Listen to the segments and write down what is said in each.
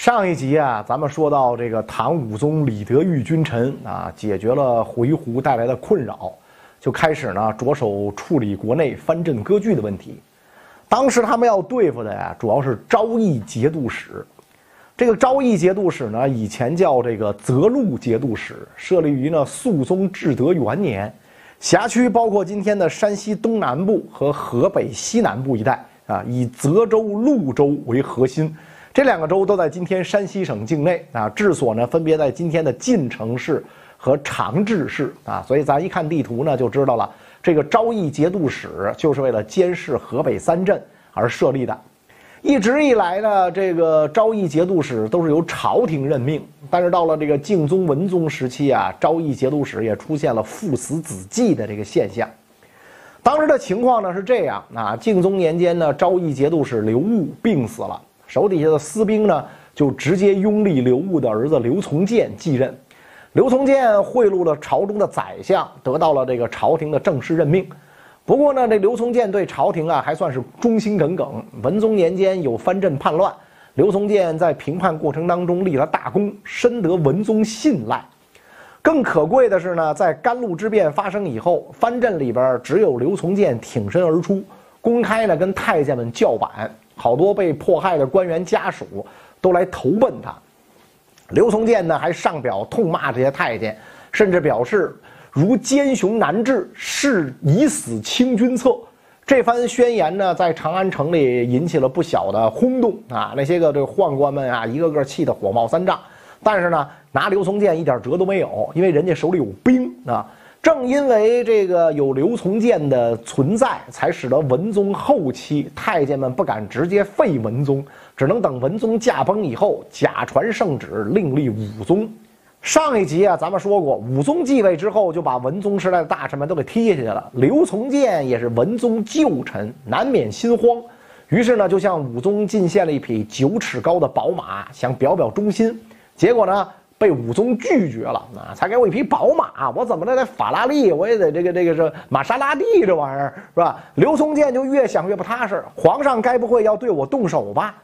上一集啊，咱们说到这个唐武宗李德裕君臣啊，解决了回鹘带来的困扰，就开始呢着手处理国内藩镇割据的问题。当时他们要对付的呀，主要是昭义节度使。这个昭义节度使呢，以前叫这个泽路节度使，设立于呢肃宗至德元年，辖区包括今天的山西东南部和河北西南部一带啊，以泽州、潞州为核心。这两个州都在今天山西省境内啊，治所呢分别在今天的晋城市和长治市啊，所以咱一看地图呢就知道了，这个昭义节度使就是为了监视河北三镇而设立的。一直以来呢，这个昭义节度使都是由朝廷任命，但是到了这个敬宗、文宗时期啊，昭义节度使也出现了父死子继的这个现象。当时的情况呢是这样啊，敬宗年间呢，昭义节度使刘戊病死了。手底下的私兵呢，就直接拥立刘戊的儿子刘从谏继任。刘从谏贿赂了朝中的宰相，得到了这个朝廷的正式任命。不过呢，这刘从谏对朝廷啊还算是忠心耿耿。文宗年间有藩镇叛乱，刘从谏在平叛过程当中立了大功，深得文宗信赖。更可贵的是呢，在甘露之变发生以后，藩镇里边只有刘从谏挺身而出，公开呢跟太监们叫板。好多被迫害的官员家属都来投奔他，刘从谏呢还上表痛骂这些太监，甚至表示如奸雄难治，是以死清君侧。这番宣言呢，在长安城里引起了不小的轰动啊！那些个这个宦官们啊，一个个气得火冒三丈，但是呢，拿刘从谏一点辙都没有，因为人家手里有兵啊。正因为这个有刘从谏的存在，才使得文宗后期太监们不敢直接废文宗，只能等文宗驾崩以后，假传圣旨，另立武宗。上一集啊，咱们说过，武宗继位之后，就把文宗时代的大臣们都给踢下去了。刘从谏也是文宗旧臣，难免心慌，于是呢，就向武宗进献了一匹九尺高的宝马，想表表忠心。结果呢？被武宗拒绝了啊！才给我一匹宝马，我怎么着得法拉利，我也得这个这个是玛莎拉蒂这玩意儿是吧？刘从谏就越想越不踏实，皇上该不会要对我动手吧？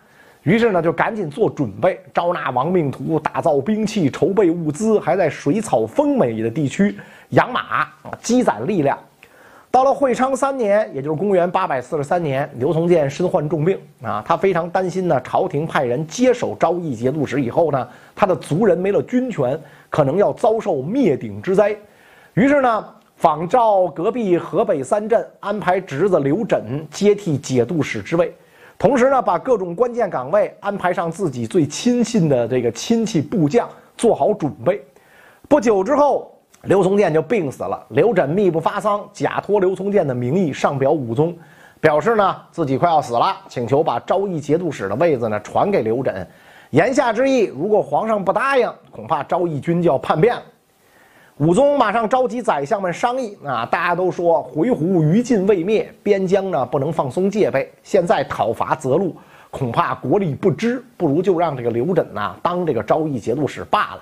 于是呢，就赶紧做准备，招纳亡命徒，打造兵器，筹备物资，还在水草丰美的地区养马，积攒力量。到了会昌三年，也就是公元八百四十三年，刘从谏身患重病啊，他非常担心呢。朝廷派人接手昭义节度使以后呢，他的族人没了军权，可能要遭受灭顶之灾。于是呢，仿照隔壁河北三镇，安排侄子刘枕接替节度使之位，同时呢，把各种关键岗位安排上自己最亲信的这个亲戚部将，做好准备。不久之后。刘从谏就病死了，刘枕密不发丧，假托刘从谏的名义上表武宗，表示呢自己快要死了，请求把昭义节度使的位子呢传给刘枕。言下之意，如果皇上不答应，恐怕昭义军就要叛变了。武宗马上召集宰相们商议啊，大家都说回鹘余烬未灭，边疆呢不能放松戒备，现在讨伐泽路，恐怕国力不支，不如就让这个刘枕呐当这个昭义节度使罢了。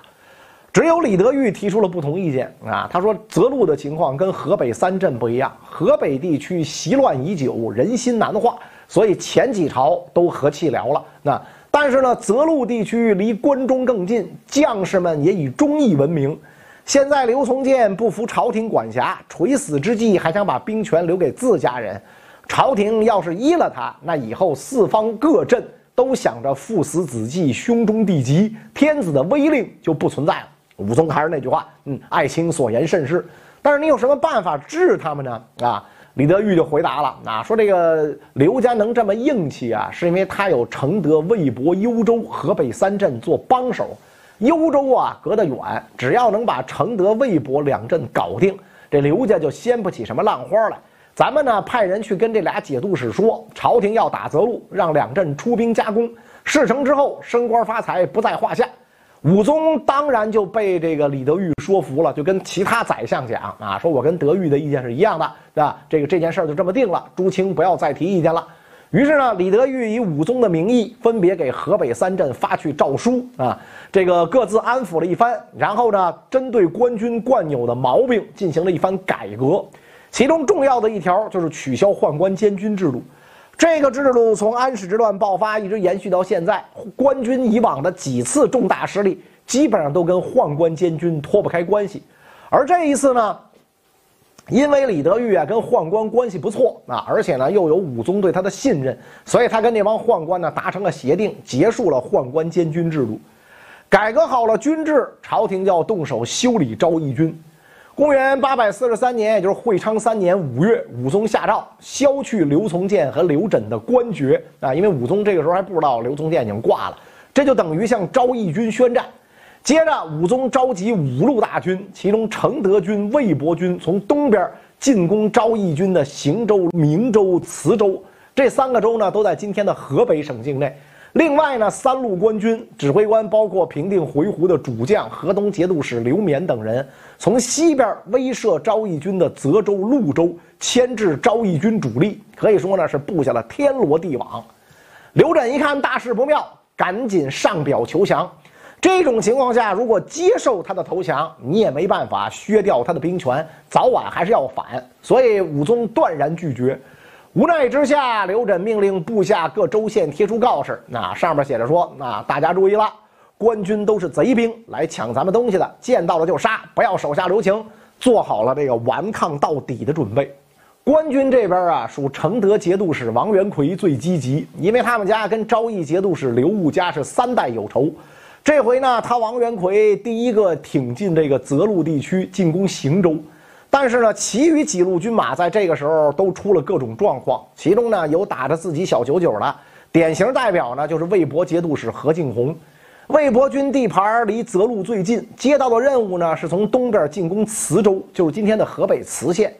只有李德裕提出了不同意见啊！他说：“泽路的情况跟河北三镇不一样，河北地区习乱已久，人心难化，所以前几朝都和气聊了。那但是呢，泽路地区离关中更近，将士们也以忠义闻名。现在刘从谏不服朝廷管辖，垂死之际还想把兵权留给自家人。朝廷要是依了他，那以后四方各镇都想着父死子继，兄终弟及，天子的威令就不存在了。”武松还是那句话，嗯，爱卿所言甚是，但是你有什么办法治他们呢？啊，李德裕就回答了，啊，说这个刘家能这么硬气啊，是因为他有承德、魏博、幽州、河北三镇做帮手。幽州啊，隔得远，只要能把承德、魏博两镇搞定，这刘家就掀不起什么浪花来。咱们呢，派人去跟这俩节度使说，朝廷要打泽路，让两镇出兵加攻，事成之后升官发财不在话下。武宗当然就被这个李德裕说服了，就跟其他宰相讲啊，说我跟德裕的意见是一样的，对吧？这个这件事儿就这么定了，朱清不要再提意见了。于是呢，李德裕以武宗的名义，分别给河北三镇发去诏书啊，这个各自安抚了一番，然后呢，针对官军惯有的毛病进行了一番改革，其中重要的一条就是取消宦官监军制度。这个制度从安史之乱爆发一直延续到现在，官军以往的几次重大失利，基本上都跟宦官监军脱不开关系。而这一次呢，因为李德裕啊跟宦官关系不错啊，而且呢又有武宗对他的信任，所以他跟那帮宦官呢达成了协定，结束了宦官监军制度，改革好了军制，朝廷就要动手修理昭义军。公元八百四十三年，也就是会昌三年五月，武宗下诏削去刘从谏和刘枕的官爵啊，因为武宗这个时候还不知道刘从谏已经挂了，这就等于向昭义军宣战。接着，武宗召集五路大军，其中承德军、魏博军从东边进攻昭义军的邢州、明州、磁州这三个州呢，都在今天的河北省境内。另外呢，三路官军指挥官包括平定回鹘的主将河东节度使刘勉等人，从西边威慑昭义军的泽州、潞州，牵制昭义军主力，可以说呢是布下了天罗地网。刘轸一看大事不妙，赶紧上表求降。这种情况下，如果接受他的投降，你也没办法削掉他的兵权，早晚还是要反。所以武宗断然拒绝。无奈之下，刘枕命令部下各州县贴出告示，那上面写着说：“那大家注意了，官军都是贼兵，来抢咱们东西的，见到了就杀，不要手下留情，做好了这个顽抗到底的准备。”官军这边啊，属承德节度使王元奎最积极，因为他们家跟昭义节度使刘悟家是三代有仇。这回呢，他王元奎第一个挺进这个泽路地区，进攻邢州。但是呢，其余几路军马在这个时候都出了各种状况，其中呢有打着自己小九九的，典型代表呢就是魏博节度使何敬洪。魏博军地盘离泽路最近，接到的任务呢是从东边进攻磁州，就是今天的河北磁县。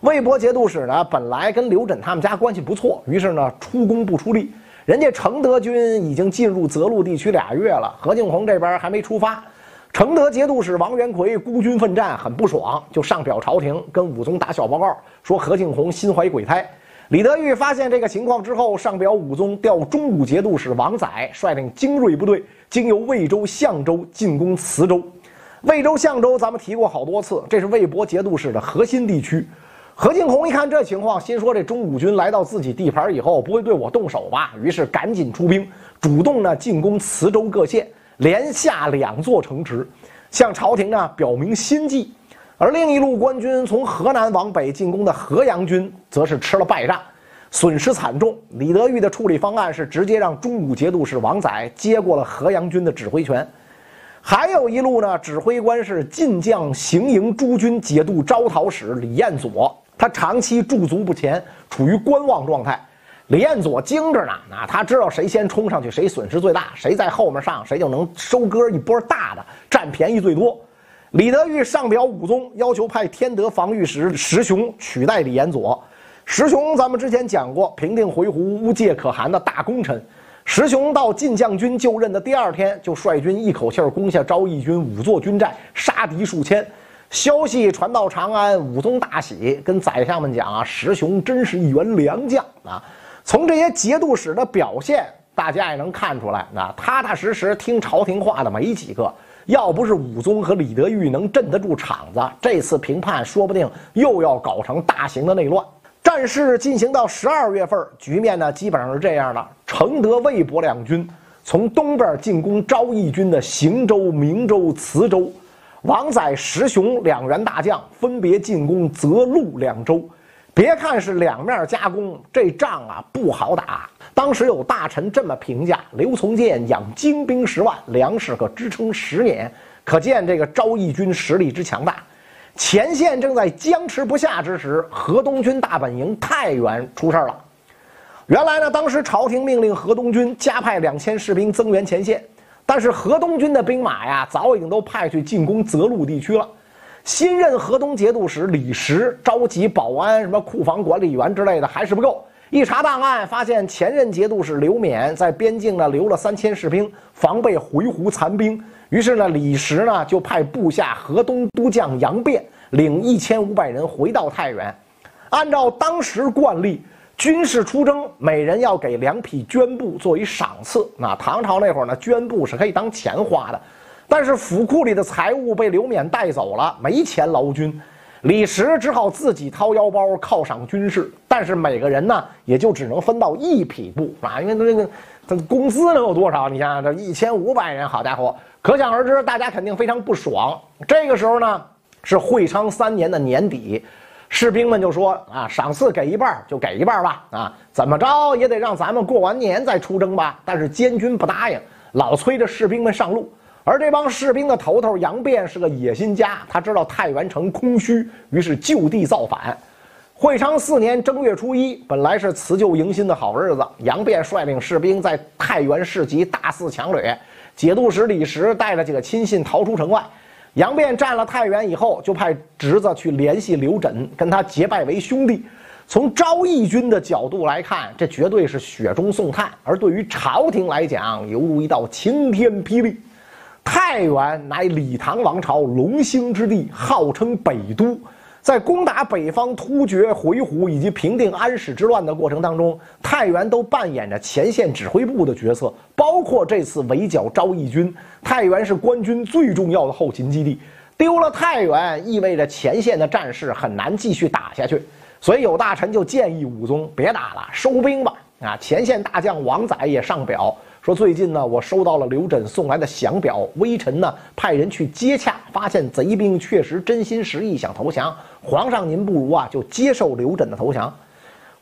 魏博节度使呢本来跟刘轸他们家关系不错，于是呢出工不出力。人家承德军已经进入泽路地区俩月了，何敬洪这边还没出发。承德节度使王元奎孤军奋战，很不爽，就上表朝廷，跟武宗打小报告，说何敬洪心怀鬼胎。李德裕发现这个情况之后，上表武宗调中武节度使王载率领精锐部队，经由魏州、相州进攻磁州。魏州、相州咱们提过好多次，这是魏博节度使的核心地区。何敬洪一看这情况，心说这中武军来到自己地盘以后，不会对我动手吧？于是赶紧出兵，主动呢进攻磁州各县。连下两座城池，向朝廷呢表明心迹。而另一路官军从河南往北进攻的河阳军，则是吃了败仗，损失惨重。李德裕的处理方案是直接让中武节度使王载接过了河阳军的指挥权。还有一路呢，指挥官是晋将行营诸军节度招讨使李彦佐，他长期驻足不前，处于观望状态。李彦佐精着呢，那他知道谁先冲上去，谁损失最大；谁在后面上，谁就能收割一波大的，占便宜最多。李德裕上表武宗，要求派天德防御使石雄取代李彦佐。石雄咱们之前讲过，平定回鹘、乌界可汗的大功臣。石雄到晋将军就任的第二天，就率军一口气攻下昭义军五座军寨，杀敌数千。消息传到长安，武宗大喜，跟宰相们讲啊：“石雄真是一员良将啊！”从这些节度使的表现，大家也能看出来，那踏踏实实听朝廷话的没几个。要不是武宗和李德裕能镇得住场子，这次平叛说不定又要搞成大型的内乱。战事进行到十二月份，局面呢基本上是这样的：承德、魏博两军从东边进攻昭义军的邢州、明州、磁州；王载、石雄两员大将分别进攻泽、陆两州。别看是两面夹攻，这仗啊不好打。当时有大臣这么评价：刘从谏养精兵十万，粮食可支撑十年，可见这个昭义军实力之强大。前线正在僵持不下之时，河东军大本营太原出事了。原来呢，当时朝廷命令河东军加派两千士兵增援前线，但是河东军的兵马呀，早已经都派去进攻泽路地区了。新任河东节度使李实召集保安、什么库房管理员之类的还是不够。一查档案，发现前任节度使刘勉在边境呢留了三千士兵，防备回鹘残兵。于是呢，李石呢就派部下河东都将杨辩领一千五百人回到太原。按照当时惯例，军事出征每人要给两匹绢布作为赏赐。那唐朝那会儿呢，绢布是可以当钱花的。但是府库里的财物被刘勉带走了，没钱劳军。李石只好自己掏腰包犒赏军士，但是每个人呢也就只能分到一匹布啊，因为他这个他工资能有多少？你想想，这一千五百人，好家伙，可想而知，大家肯定非常不爽。这个时候呢，是会昌三年的年底，士兵们就说啊，赏赐给一半就给一半吧，啊，怎么着也得让咱们过完年再出征吧。但是监军不答应，老催着士兵们上路。而这帮士兵的头头杨变是个野心家，他知道太原城空虚，于是就地造反。会昌四年正月初一，本来是辞旧迎新的好日子，杨变率领士兵在太原市集大肆抢掠，节度使李石带着几个亲信逃出城外。杨变占了太原以后，就派侄子去联系刘枕，跟他结拜为兄弟。从昭义军的角度来看，这绝对是雪中送炭；而对于朝廷来讲，犹如一道晴天霹雳。太原乃李唐王朝龙兴之地，号称北都。在攻打北方突厥、回鹘以及平定安史之乱的过程当中，太原都扮演着前线指挥部的角色。包括这次围剿昭义军，太原是官军最重要的后勤基地。丢了太原，意味着前线的战事很难继续打下去。所以有大臣就建议武宗别打了，收兵吧。啊，前线大将王载也上表。说最近呢，我收到了刘枕送来的降表，微臣呢派人去接洽，发现贼兵确实真心实意想投降。皇上您不如啊就接受刘枕的投降。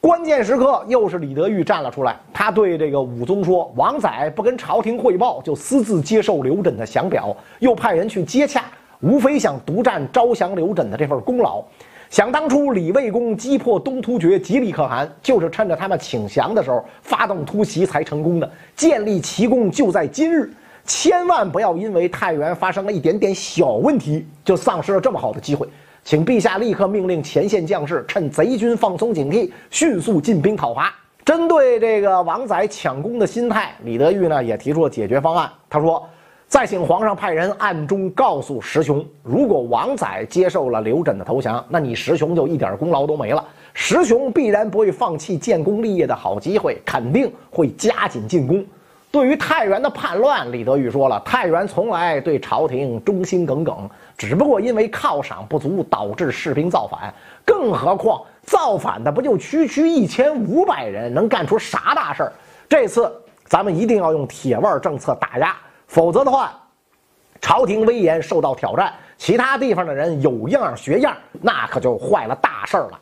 关键时刻又是李德裕站了出来，他对这个武宗说：“王载不跟朝廷汇报，就私自接受刘枕的降表，又派人去接洽，无非想独占招降刘枕的这份功劳。”想当初，李卫公击破东突厥吉利可汗，就是趁着他们请降的时候发动突袭才成功的。建立奇功就在今日，千万不要因为太原发生了一点点小问题就丧失了这么好的机会。请陛下立刻命令前线将士，趁贼军放松警惕，迅速进兵讨伐。针对这个王载抢功的心态，李德裕呢也提出了解决方案。他说。再请皇上派人暗中告诉石雄，如果王载接受了刘轸的投降，那你石雄就一点功劳都没了。石雄必然不会放弃建功立业的好机会，肯定会加紧进攻。对于太原的叛乱，李德裕说了，太原从来对朝廷忠心耿耿，只不过因为犒赏不足导致士兵造反。更何况造反的不就区区一千五百人，能干出啥大事儿？这次咱们一定要用铁腕政策打压。否则的话，朝廷威严受到挑战，其他地方的人有样学样，那可就坏了大事了。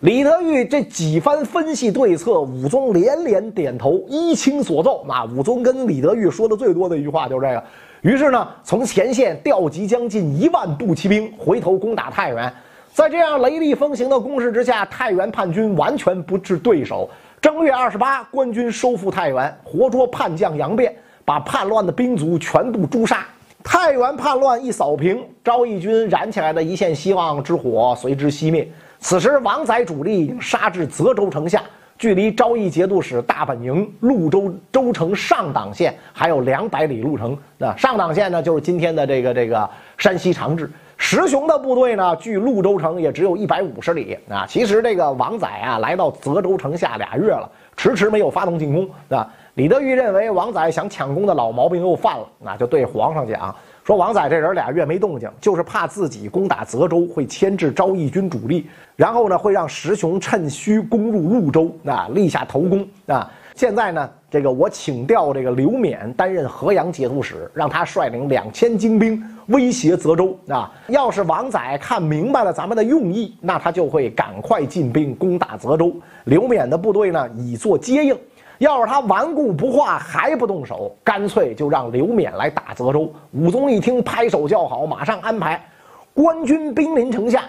李德裕这几番分析对策，武宗连连点头，依清所奏。那武宗跟李德裕说的最多的一句话就是这个。于是呢，从前线调集将近一万步骑兵，回头攻打太原。在这样雷厉风行的攻势之下，太原叛军完全不是对手。正月二十八，官军收复太原，活捉叛将杨变。把叛乱的兵卒全部诛杀，太原叛乱一扫平，昭义军燃起来的一线希望之火随之熄灭。此时，王载主力已经杀至泽州城下，距离昭义节度使大本营潞州州城上党县还有两百里路程。那上党县呢，就是今天的这个这个山西长治。石雄的部队呢，距潞州城也只有一百五十里。啊，其实这个王载啊，来到泽州城下俩月了，迟迟没有发动进攻，啊。李德裕认为王载想抢功的老毛病又犯了，那就对皇上讲说：“王载这人俩月没动静，就是怕自己攻打泽州会牵制昭义军主力，然后呢会让石雄趁虚攻入潞州，那立下头功啊。现在呢，这个我请调这个刘勉担任河阳节度使，让他率领两千精兵威胁泽州啊。要是王载看明白了咱们的用意，那他就会赶快进兵攻打泽州。刘勉的部队呢，以作接应。”要是他顽固不化，还不动手，干脆就让刘勉来打泽州。武宗一听，拍手叫好，马上安排官军兵临城下。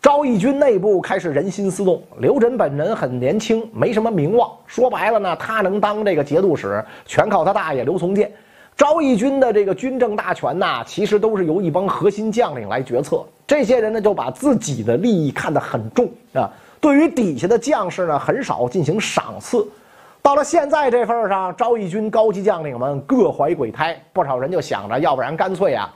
昭义军内部开始人心思动。刘轸本人很年轻，没什么名望。说白了呢，他能当这个节度使，全靠他大爷刘从谏。昭义军的这个军政大权呐，其实都是由一帮核心将领来决策。这些人呢，就把自己的利益看得很重啊。对于底下的将士呢，很少进行赏赐。到了现在这份上，昭义军高级将领们各怀鬼胎，不少人就想着，要不然干脆啊，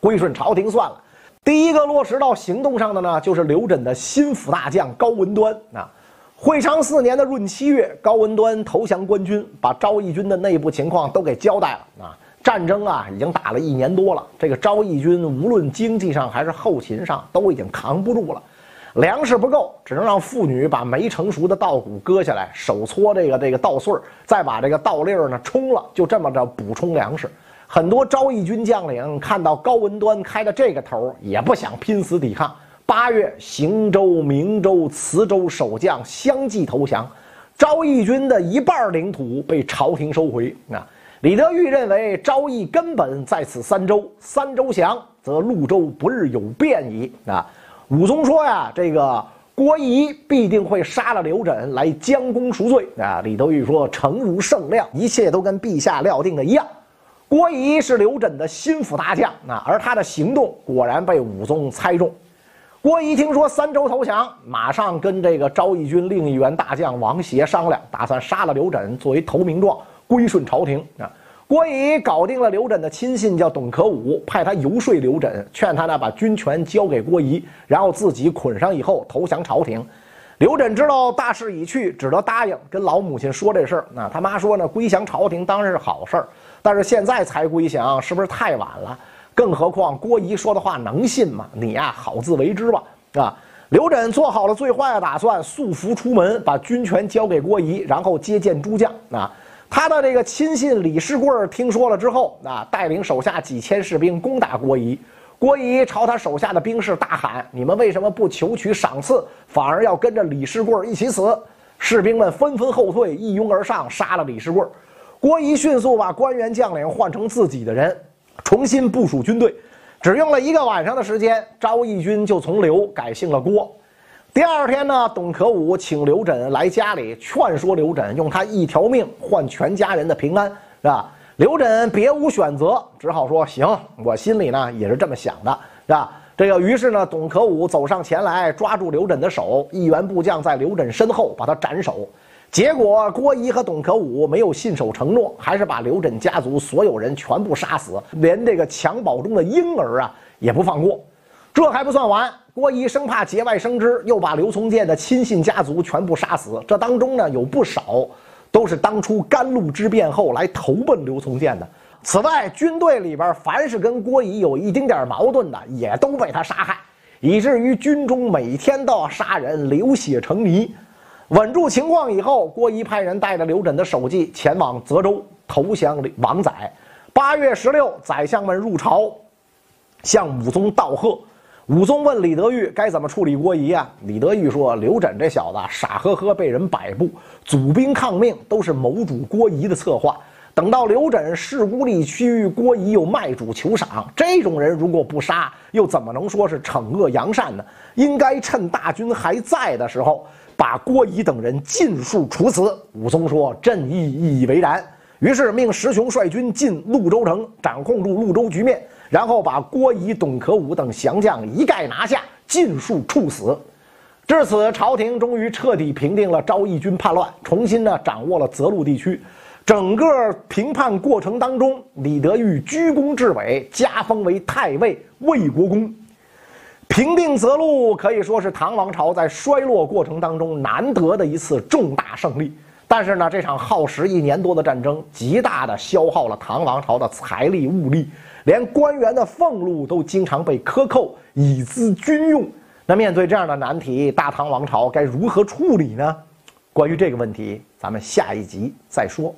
归顺朝廷算了。第一个落实到行动上的呢，就是刘轸的心腹大将高文端啊。会昌四年的闰七月，高文端投降官军，把昭义军的内部情况都给交代了啊。战争啊，已经打了一年多了。这个昭义军无论经济上还是后勤上，都已经扛不住了。粮食不够，只能让妇女把没成熟的稻谷割下来，手搓这个这个稻穗儿，再把这个稻粒儿呢冲了，就这么着补充粮食。很多昭义军将领看到高文端开的这个头，也不想拼死抵抗。八月，邢州、明州、磁州守将相继投降，昭义军的一半领土被朝廷收回。啊，李德裕认为昭义根本在此三州，三州降，则潞州不日有变矣。啊，武宗说呀，这个郭仪必定会杀了刘枕来将功赎罪。啊，李德裕说，诚如圣量，一切都跟陛下料定的一样。郭仪是刘枕的心腹大将，啊而他的行动果然被武宗猜中。郭仪听说三州投降，马上跟这个昭义军另一员大将王协商量，打算杀了刘枕作为投名状，归顺朝廷啊。郭仪搞定了刘枕的亲信，叫董可武，派他游说刘枕，劝他呢把军权交给郭仪，然后自己捆上以后投降朝廷。刘枕知道大势已去，只得答应跟老母亲说这事儿。那他妈说呢，归降朝廷当然是好事儿，但是现在才归降，是不是太晚了？更何况郭仪说的话能信吗？你呀，好自为之吧，啊！刘枕做好了最坏的打算，素服出门，把军权交给郭仪，然后接见诸将。啊，他的这个亲信李世贵听说了之后，啊，带领手下几千士兵攻打郭仪。郭仪朝他手下的兵士大喊：“你们为什么不求取赏赐，反而要跟着李世贵一起死？”士兵们纷纷后退，一拥而上，杀了李世贵。郭仪迅速把官员将领换成自己的人。重新部署军队，只用了一个晚上的时间，昭义军就从刘改姓了郭。第二天呢，董可武请刘枕来家里劝说刘枕，用他一条命换全家人的平安，是吧？刘枕别无选择，只好说行，我心里呢也是这么想的，是吧？这个于是呢，董可武走上前来，抓住刘枕的手，一员部将在刘枕身后把他斩首。结果郭仪和董可武没有信守承诺，还是把刘枕家族所有人全部杀死，连这个襁褓中的婴儿啊也不放过。这还不算完，郭仪生怕节外生枝，又把刘从谏的亲信家族全部杀死。这当中呢有不少都是当初甘露之变后来投奔刘从谏的。此外，军队里边凡是跟郭仪有一丁点矛盾的，也都被他杀害，以至于军中每天都要杀人，流血成泥。稳住情况以后，郭仪派人带着刘枕的首级前往泽州投降王载。八月十六，宰相们入朝，向武宗道贺。武松问李德裕该怎么处理郭仪啊？李德裕说：“刘枕这小子傻呵呵，被人摆布，祖兵抗命，都是谋主郭仪的策划。等到刘枕势孤力屈，郭仪又卖主求赏，这种人如果不杀，又怎么能说是惩恶扬善呢？应该趁大军还在的时候。”把郭仪等人尽数处死。武松说：“朕亦以为然。”于是命石雄率军进潞州城，掌控住潞州局面，然后把郭仪、董可武等降将一概拿下，尽数处死。至此，朝廷终于彻底平定了昭义军叛乱，重新呢掌握了泽路地区。整个平叛过程当中，李德裕居功至伟，加封为太尉、魏国公。平定泽路可以说是唐王朝在衰落过程当中难得的一次重大胜利，但是呢，这场耗时一年多的战争，极大的消耗了唐王朝的财力物力，连官员的俸禄都经常被克扣以资军用。那面对这样的难题，大唐王朝该如何处理呢？关于这个问题，咱们下一集再说。